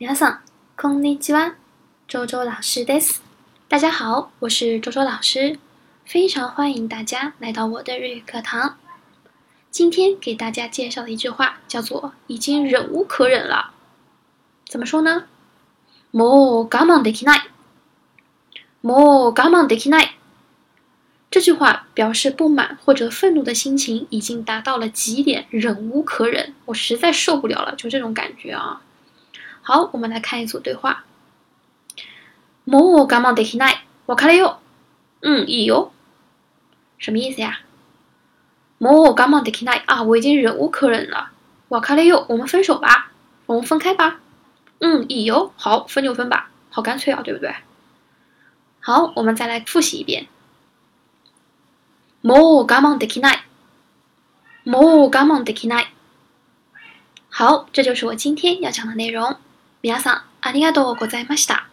皆さん、こんにちは。周周老师です。大家好，我是周周老师，非常欢迎大家来到我的日语课堂。今天给大家介绍的一句话叫做“已经忍无可忍了”。怎么说呢？もう我慢できない。もう我慢できない。这句话表示不满或者愤怒的心情已经达到了极点，忍无可忍，我实在受不了了，就这种感觉啊。 好，我们来看一组对话。もう我慢できない。わかるよ。嗯，いいよ。什么意思呀？もう我慢できない啊，我已经忍无可忍了。わかるよ，我们分手吧，我们分开吧。嗯，いいよ。好，分就分吧，好干脆啊，对不对？好，我们再来复习一遍。もう我慢できない。もう我慢できない。好，这就是我今天要讲的内容。 皆さん、ありがとうございました。